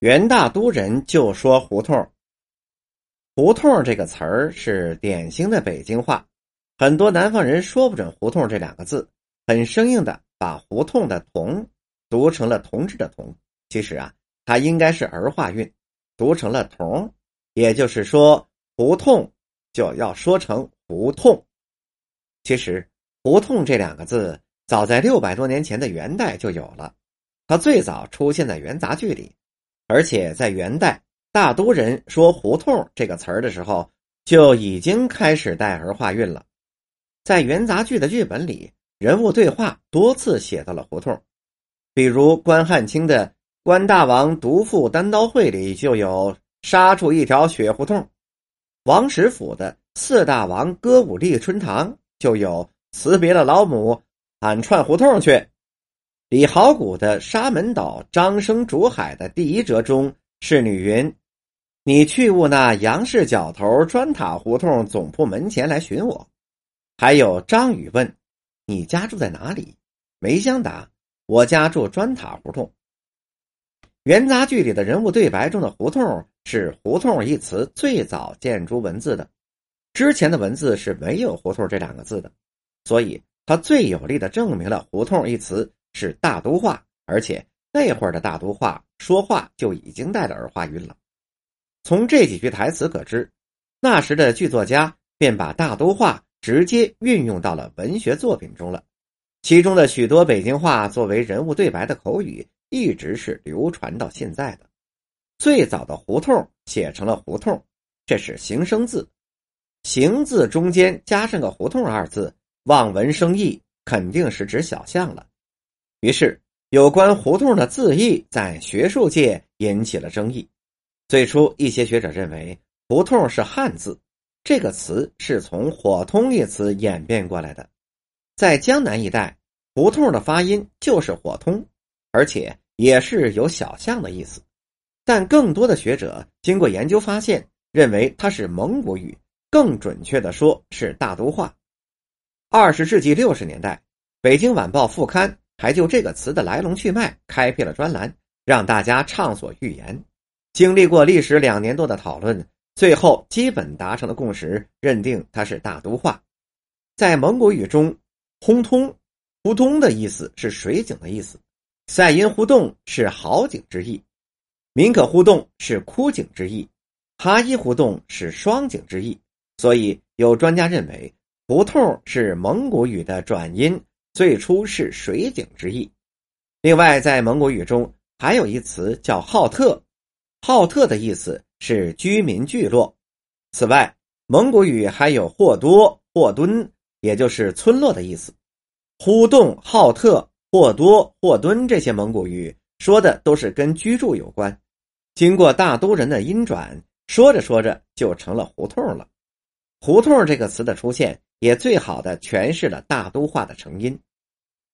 元大都人就说胡同。胡同这个词儿是典型的北京话，很多南方人说不准胡同这两个字，很生硬的把胡同的同读成了同志的同。其实啊，它应该是儿化韵，读成了同，也就是说胡同就要说成胡同。其实胡同这两个字早在六百多年前的元代就有了，它最早出现在元杂剧里。而且在元代，大都人说“胡同”这个词儿的时候，就已经开始带儿化韵了。在元杂剧的剧本里，人物对话多次写到了“胡同”，比如关汉卿的《关大王独赴单刀会》里就有“杀出一条血胡同”，王实甫的《四大王歌舞立春堂》就有“辞别了老母，俺串胡同去”。李好古的沙门岛张生竹海的第一折中，侍女云：“你去务那杨氏角头砖塔胡同总铺门前来寻我。”还有张宇问：“你家住在哪里？”梅香答：“我家住砖塔胡同。”元杂剧里的人物对白中的“胡同”是“胡同”一词最早见诸文字的，之前的文字是没有“胡同”这两个字的，所以它最有力的证明了“胡同”一词。是大都话，而且那会儿的大都话说话就已经带着儿化音了。从这几句台词可知，那时的剧作家便把大都话直接运用到了文学作品中了。其中的许多北京话作为人物对白的口语，一直是流传到现在的。最早的“胡同”写成了“胡同”，这是形声字，“形”字中间加上个“胡同”二字，望文生义，肯定是指小巷了。于是，有关胡同的字义在学术界引起了争议。最初，一些学者认为“胡同”是汉字，这个词是从“火通”一词演变过来的。在江南一带，“胡同”的发音就是“火通”，而且也是有小巷的意思。但更多的学者经过研究发现，认为它是蒙古语，更准确的说是大都话。二十世纪六十年代，《北京晚报》副刊。还就这个词的来龙去脉开辟了专栏，让大家畅所欲言。经历过历时两年多的讨论，最后基本达成了共识，认定它是大都话。在蒙古语中，“轰通”“呼通”的意思是水井的意思，“赛因互动”是好景之意，“民可互动”是枯井之意，“哈伊互动”是双井之意。所以有专家认为，“胡同”是蒙古语的转音。最初是水井之意。另外，在蒙古语中还有一词叫“浩特”，“浩特”的意思是居民聚落。此外，蒙古语还有“霍多”“霍敦”，也就是村落的意思。呼动、浩特、霍多、霍敦这些蒙古语说的都是跟居住有关。经过大都人的音转，说着说着就成了胡同了。胡同这个词的出现，也最好的诠释了大都话的成因。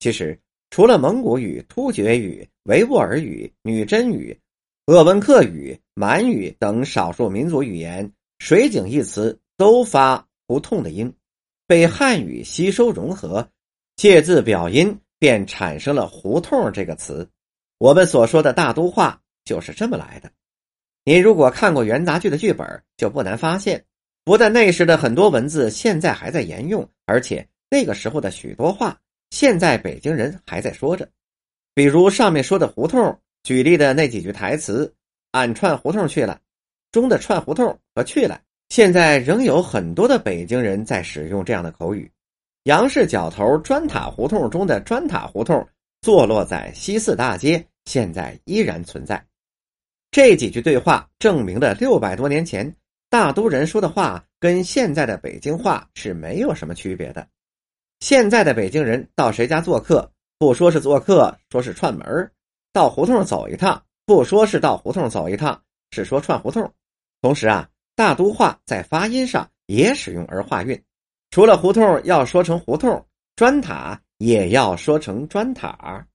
其实，除了蒙古语、突厥语、维吾尔语、女真语、鄂温克语、满语等少数民族语言，“水井”一词都发“胡同”的音，被汉语吸收融合，借字表音，便产生了“胡同”这个词。我们所说的大都话就是这么来的。您如果看过元杂剧的剧本，就不难发现，不但那时的很多文字现在还在沿用，而且那个时候的许多话。现在北京人还在说着，比如上面说的胡同举例的那几句台词：“俺串胡同去了”，中的“串胡同”和“去了”，现在仍有很多的北京人在使用这样的口语。杨氏角头砖塔胡同中的砖塔胡同坐落在西四大街，现在依然存在。这几句对话证明了六百多年前大都人说的话跟现在的北京话是没有什么区别的。现在的北京人到谁家做客，不说是做客，说是串门儿到胡同走一趟，不说是到胡同走一趟，是说串胡同。同时啊，大都话在发音上也使用儿化韵，除了胡同要说成胡同，砖塔也要说成砖塔。